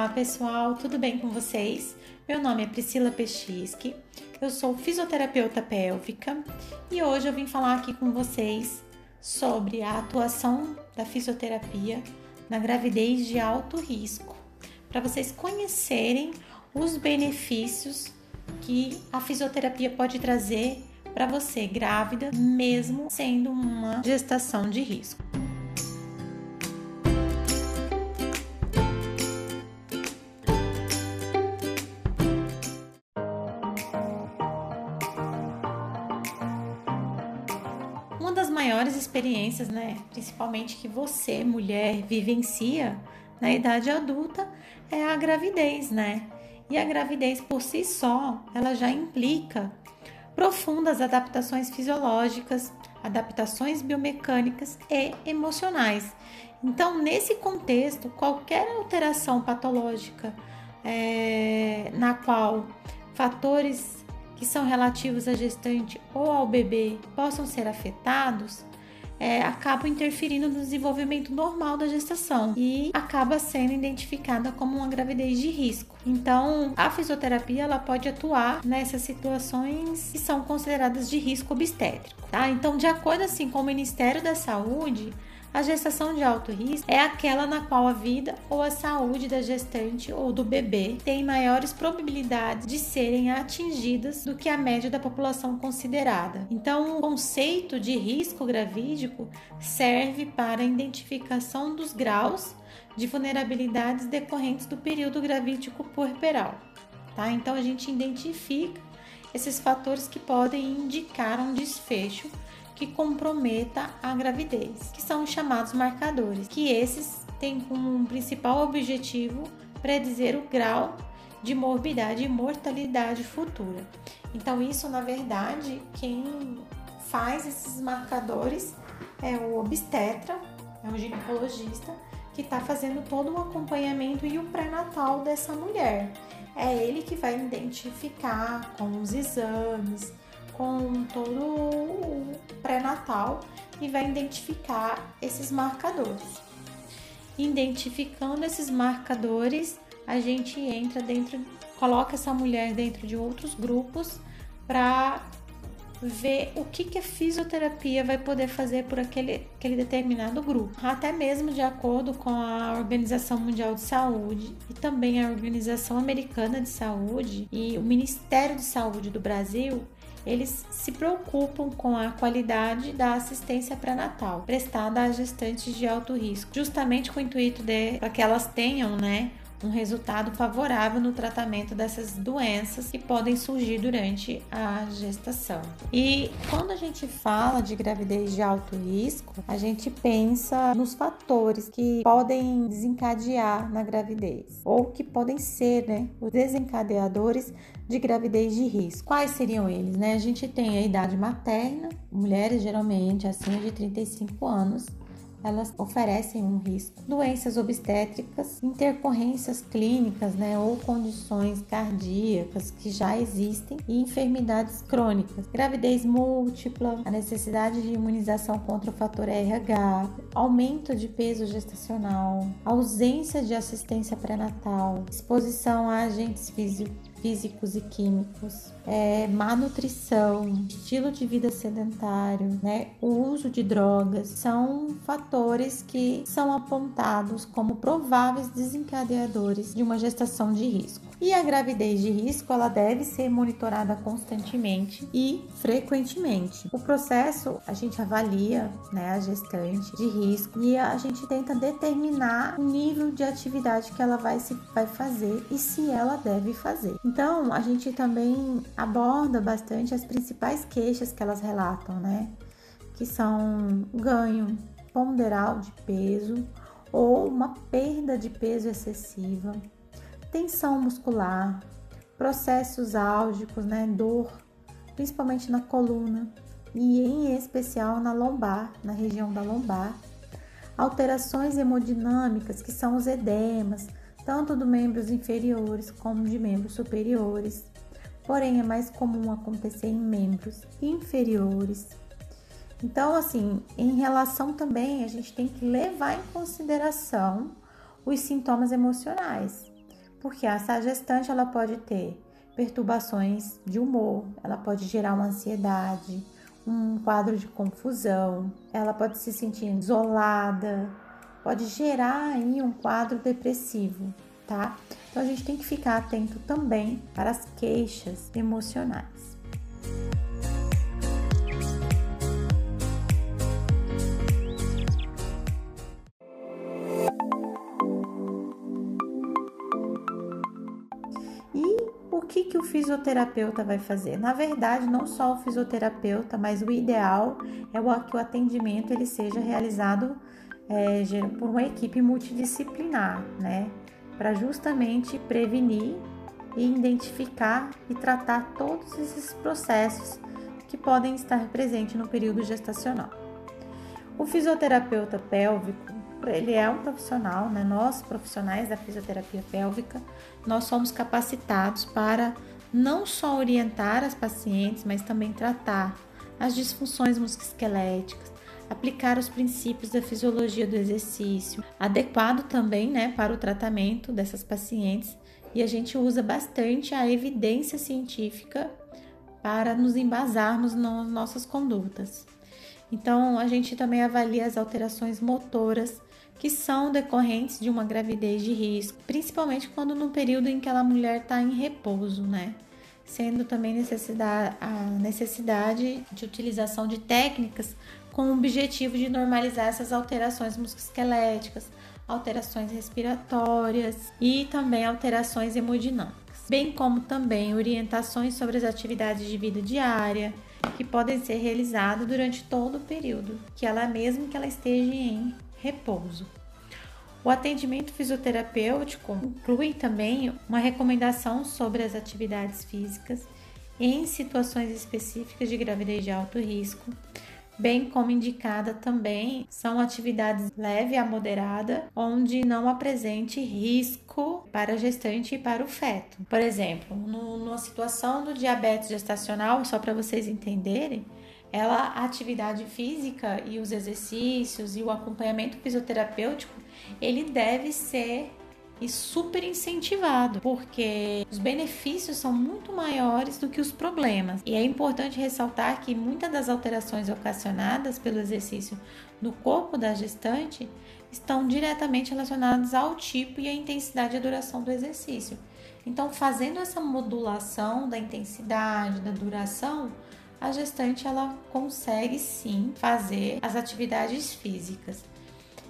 Olá pessoal, tudo bem com vocês? Meu nome é Priscila Pechisky, eu sou fisioterapeuta pélvica e hoje eu vim falar aqui com vocês sobre a atuação da fisioterapia na gravidez de alto risco, para vocês conhecerem os benefícios que a fisioterapia pode trazer para você grávida, mesmo sendo uma gestação de risco. Experiências, né, principalmente que você, mulher, vivencia na idade adulta, é a gravidez, né? E a gravidez por si só, ela já implica profundas adaptações fisiológicas, adaptações biomecânicas e emocionais. Então, nesse contexto, qualquer alteração patológica é, na qual fatores que são relativos à gestante ou ao bebê possam ser afetados, é, acabam interferindo no desenvolvimento normal da gestação e acaba sendo identificada como uma gravidez de risco. Então, a fisioterapia ela pode atuar nessas situações que são consideradas de risco obstétrico. Tá? Então, de acordo assim com o Ministério da Saúde, a gestação de alto risco é aquela na qual a vida ou a saúde da gestante ou do bebê tem maiores probabilidades de serem atingidas do que a média da população considerada. Então, o conceito de risco gravídico serve para a identificação dos graus de vulnerabilidades decorrentes do período gravídico puerperal. Tá? Então, a gente identifica esses fatores que podem indicar um desfecho que comprometa a gravidez, que são os chamados marcadores, que esses têm como principal objetivo predizer o grau de morbidade e mortalidade futura. Então, isso na verdade, quem faz esses marcadores é o obstetra, é o ginecologista, que está fazendo todo o acompanhamento e o pré-natal dessa mulher. É ele que vai identificar com os exames, com todo o pré-natal e vai identificar esses marcadores. Identificando esses marcadores, a gente entra dentro, coloca essa mulher dentro de outros grupos para ver o que, que a fisioterapia vai poder fazer por aquele, aquele determinado grupo. Até mesmo de acordo com a Organização Mundial de Saúde e também a Organização Americana de Saúde e o Ministério de Saúde do Brasil, eles se preocupam com a qualidade da assistência pré-natal prestada às gestantes de alto risco, justamente com o intuito de que elas tenham, né, um resultado favorável no tratamento dessas doenças que podem surgir durante a gestação. E quando a gente fala de gravidez de alto risco, a gente pensa nos fatores que podem desencadear na gravidez ou que podem ser, né, os desencadeadores de gravidez de risco. Quais seriam eles, né? A gente tem a idade materna, mulheres geralmente acima de 35 anos, elas oferecem um risco. Doenças obstétricas, intercorrências clínicas, né, ou condições cardíacas que já existem e enfermidades crônicas, gravidez múltipla, a necessidade de imunização contra o fator RH, aumento de peso gestacional, ausência de assistência pré-natal, exposição a agentes físicos físicos e químicos, é, má nutrição, estilo de vida sedentário, né, o uso de drogas, são fatores que são apontados como prováveis desencadeadores de uma gestação de risco. E a gravidez de risco ela deve ser monitorada constantemente e frequentemente. O processo a gente avalia né, a gestante de risco e a gente tenta determinar o nível de atividade que ela vai, se, vai fazer e se ela deve fazer. Então a gente também aborda bastante as principais queixas que elas relatam, né? Que são ganho ponderal de peso ou uma perda de peso excessiva tensão muscular, processos álgicos, né, dor, principalmente na coluna e em especial na lombar, na região da lombar. Alterações hemodinâmicas, que são os edemas, tanto dos membros inferiores como de membros superiores. Porém, é mais comum acontecer em membros inferiores. Então, assim, em relação também, a gente tem que levar em consideração os sintomas emocionais Porque essa gestante ela pode ter perturbações de humor, ela pode gerar uma ansiedade, um quadro de confusão, ela pode se sentir isolada, pode gerar aí um quadro depressivo, tá? Então a gente tem que ficar atento também para as queixas emocionais. Fisioterapeuta vai fazer? Na verdade, não só o fisioterapeuta, mas o ideal é que o atendimento ele seja realizado é, por uma equipe multidisciplinar, né? Para justamente prevenir e identificar e tratar todos esses processos que podem estar presentes no período gestacional. O fisioterapeuta pélvico ele é um profissional, né? Nós, profissionais da fisioterapia pélvica, nós somos capacitados para não só orientar as pacientes, mas também tratar as disfunções musculoesqueléticas, aplicar os princípios da fisiologia do exercício, adequado também, né, para o tratamento dessas pacientes. E a gente usa bastante a evidência científica para nos embasarmos nas nossas condutas. Então, a gente também avalia as alterações motoras que são decorrentes de uma gravidez de risco, principalmente quando no período em que a mulher está em repouso, né? Sendo também necessidade, a necessidade de utilização de técnicas com o objetivo de normalizar essas alterações musculoesqueléticas, alterações respiratórias e também alterações hemodinâmicas, bem como também orientações sobre as atividades de vida diária que podem ser realizadas durante todo o período, que ela mesmo que ela esteja em repouso. O atendimento fisioterapêutico inclui também uma recomendação sobre as atividades físicas em situações específicas de gravidez de alto risco, bem como indicada também são atividades leve a moderada, onde não apresente risco para a gestante e para o feto. Por exemplo, no, numa situação do diabetes gestacional, só para vocês entenderem, ela a atividade física e os exercícios e o acompanhamento fisioterapêutico, ele deve ser e super incentivado, porque os benefícios são muito maiores do que os problemas. E é importante ressaltar que muitas das alterações ocasionadas pelo exercício no corpo da gestante estão diretamente relacionadas ao tipo e à intensidade e à duração do exercício. Então, fazendo essa modulação da intensidade, da duração, a gestante ela consegue sim fazer as atividades físicas.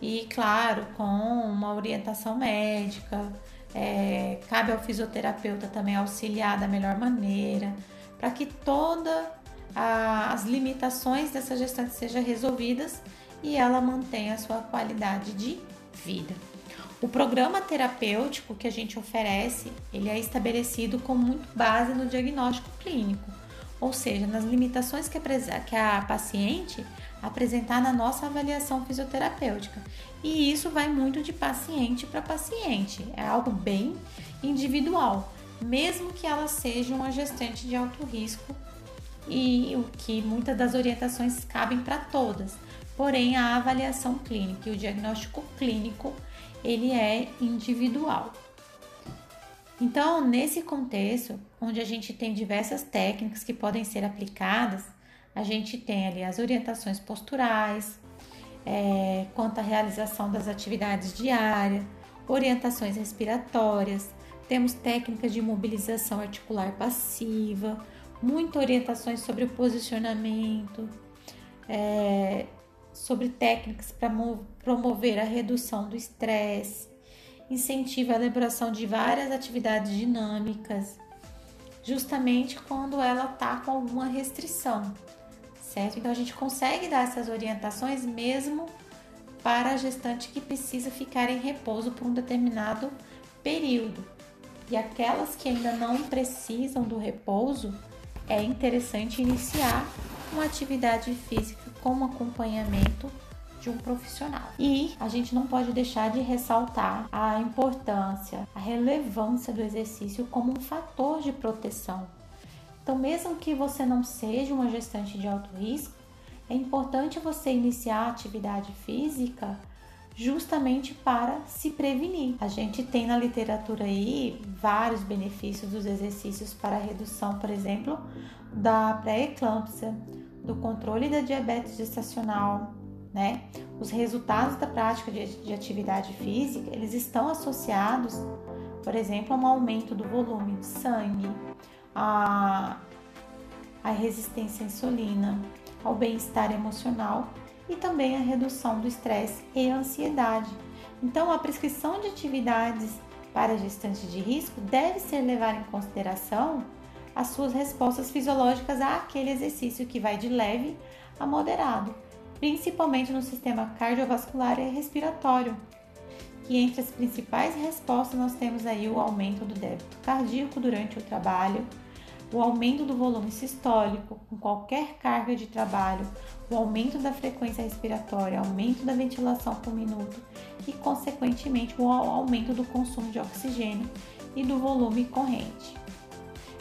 E claro, com uma orientação médica, é, cabe ao fisioterapeuta também auxiliar da melhor maneira, para que todas as limitações dessa gestante sejam resolvidas e ela mantenha a sua qualidade de vida. O programa terapêutico que a gente oferece, ele é estabelecido com muito base no diagnóstico clínico ou seja, nas limitações que a, que a paciente apresentar na nossa avaliação fisioterapêutica. E isso vai muito de paciente para paciente, é algo bem individual, mesmo que ela seja uma gestante de alto risco e o que muitas das orientações cabem para todas. Porém, a avaliação clínica e o diagnóstico clínico, ele é individual. Então, nesse contexto, onde a gente tem diversas técnicas que podem ser aplicadas, a gente tem ali as orientações posturais, é, quanto à realização das atividades diárias, orientações respiratórias, temos técnicas de mobilização articular passiva, muitas orientações sobre o posicionamento, é, sobre técnicas para promover a redução do estresse, incentiva a elaboração de várias atividades dinâmicas, justamente quando ela está com alguma restrição, certo? Então a gente consegue dar essas orientações mesmo para a gestante que precisa ficar em repouso por um determinado período. E aquelas que ainda não precisam do repouso, é interessante iniciar uma atividade física com acompanhamento de um profissional. E a gente não pode deixar de ressaltar a importância, a relevância do exercício como um fator de proteção. Então, mesmo que você não seja uma gestante de alto risco, é importante você iniciar a atividade física justamente para se prevenir. A gente tem na literatura aí vários benefícios dos exercícios para redução, por exemplo, da pré-eclâmpsia, do controle da diabetes gestacional, né? Os resultados da prática de, de atividade física, eles estão associados, por exemplo, a um aumento do volume de sangue, a, a resistência à insulina, ao bem-estar emocional e também a redução do estresse e ansiedade. Então, a prescrição de atividades para gestantes de risco deve ser levar em consideração as suas respostas fisiológicas àquele exercício que vai de leve a moderado, principalmente no sistema cardiovascular e respiratório. E entre as principais respostas nós temos aí o aumento do débito cardíaco durante o trabalho, o aumento do volume sistólico com qualquer carga de trabalho, o aumento da frequência respiratória, aumento da ventilação por minuto e, consequentemente, o aumento do consumo de oxigênio e do volume corrente.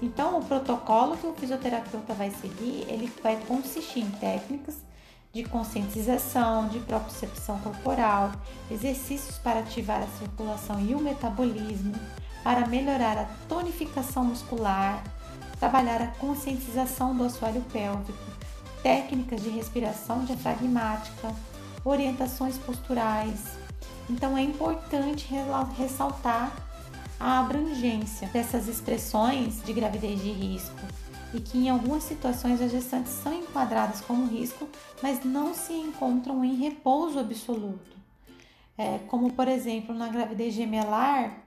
Então, o protocolo que o fisioterapeuta vai seguir, ele vai consistir em técnicas de conscientização, de propriocepção corporal, exercícios para ativar a circulação e o metabolismo, para melhorar a tonificação muscular, trabalhar a conscientização do assoalho pélvico, técnicas de respiração diafragmática, orientações posturais. Então é importante ressaltar a abrangência dessas expressões de gravidez de risco e que em algumas situações as gestantes são enquadradas como risco, mas não se encontram em repouso absoluto. É, como por exemplo na gravidez gemelar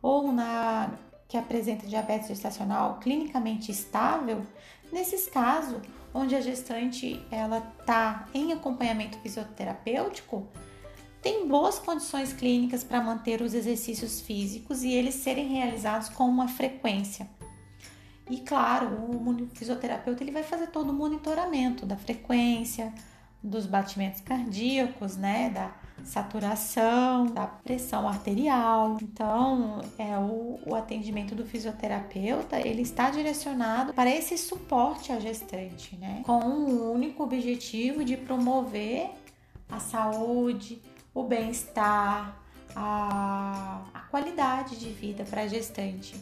ou na que apresenta diabetes gestacional clinicamente estável, nesses casos onde a gestante ela está em acompanhamento fisioterapêutico, tem boas condições clínicas para manter os exercícios físicos e eles serem realizados com uma frequência. E claro, o fisioterapeuta ele vai fazer todo o monitoramento da frequência, dos batimentos cardíacos, né, da saturação, da pressão arterial. Então, é o, o atendimento do fisioterapeuta, ele está direcionado para esse suporte à gestante, né? Com o único objetivo de promover a saúde, o bem-estar, a, a qualidade de vida para a gestante.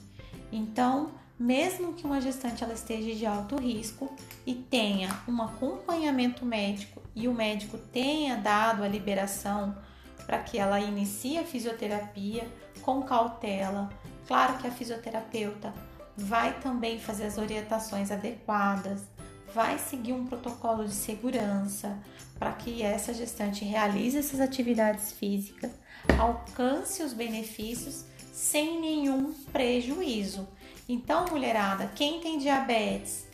Então, mesmo que uma gestante ela esteja de alto risco e tenha um acompanhamento médico e o médico tenha dado a liberação para que ela inicie a fisioterapia com cautela. Claro que a fisioterapeuta vai também fazer as orientações adequadas, vai seguir um protocolo de segurança para que essa gestante realize essas atividades físicas, alcance os benefícios sem nenhum prejuízo. Então, mulherada, quem tem diabetes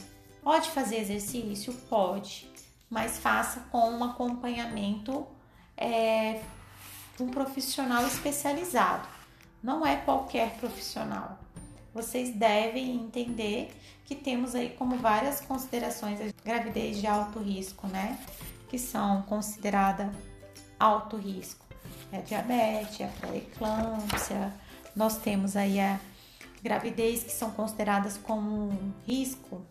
pode fazer exercício? Pode, mas faça com um acompanhamento é, de um profissional especializado. Não é qualquer profissional. Vocês devem entender que temos aí como várias considerações a gravidez de alto risco, né? Que são considerada alto risco. É a diabetes, a pré-eclâmpsia, nós temos aí a gravidez que são consideradas como um risco,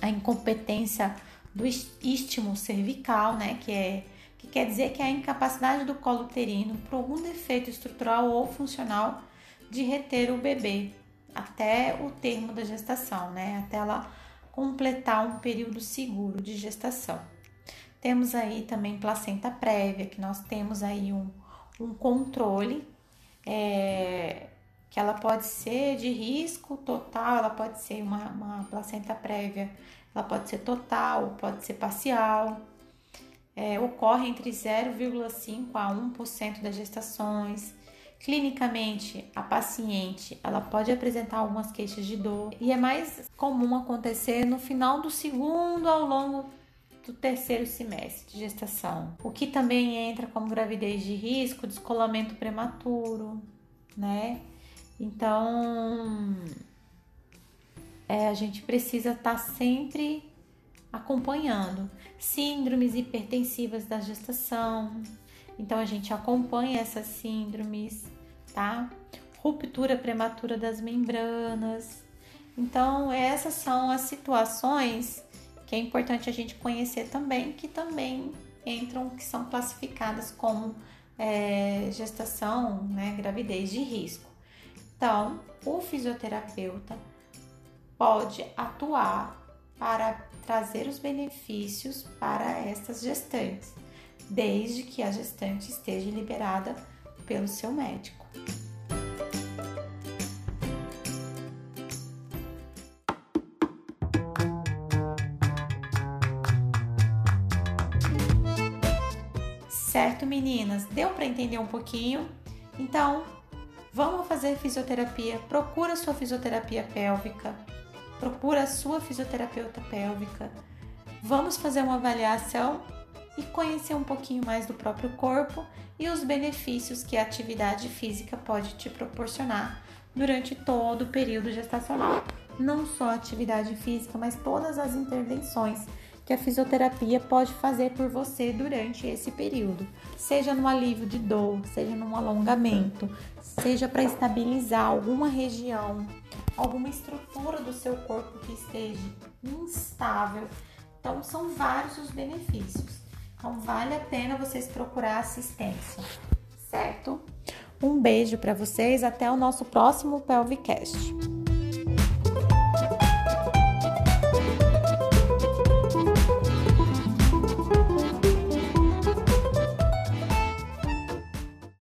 a incompetência do istmo cervical, né, que é que quer dizer que é a incapacidade do colo uterino por algum defeito estrutural ou funcional de reter o bebê até o termo da gestação, né, até ela completar um período seguro de gestação. Temos aí também placenta prévia, que nós temos aí um, um controle é, que ela pode ser de risco total, ela pode ser uma, uma placenta prévia, ela pode ser total, pode ser parcial. É, ocorre entre 0,5 a 1% das gestações. Clinicamente, a paciente ela pode apresentar algumas queixas de dor e é mais comum acontecer no final do segundo ao longo do terceiro semestre de gestação. O que também entra como gravidez de risco, descolamento prematuro, né? Então, é, a gente precisa estar tá sempre acompanhando síndromes hipertensivas da gestação. Então, a gente acompanha essas síndromes, tá? Ruptura prematura das membranas. Então, essas são as situações que é importante a gente conhecer também, que também entram, que são classificadas como é, gestação, né, gravidez de risco. Então, o fisioterapeuta pode atuar para trazer os benefícios para essas gestantes, desde que a gestante esteja liberada pelo seu médico. Certo, meninas? Deu para entender um pouquinho? Então, vamos fazer fisioterapia. Procura sua fisioterapia pélvica. Procura a sua fisioterapeuta pélvica. Vamos fazer uma avaliação e conhecer um pouquinho mais do próprio corpo e os benefícios que a atividade física pode te proporcionar durante todo o período gestacional. Não só a atividade física, mas todas as intervenções que a fisioterapia pode fazer por você durante esse período, seja no alívio de dor, seja no alongamento, seja para estabilizar alguma região, alguma estrutura do seu corpo que esteja instável. Então, são vários os benefícios. Então, vale a pena vocês procurar assistência, certo? Um beijo para vocês, até o nosso próximo Pelvicast.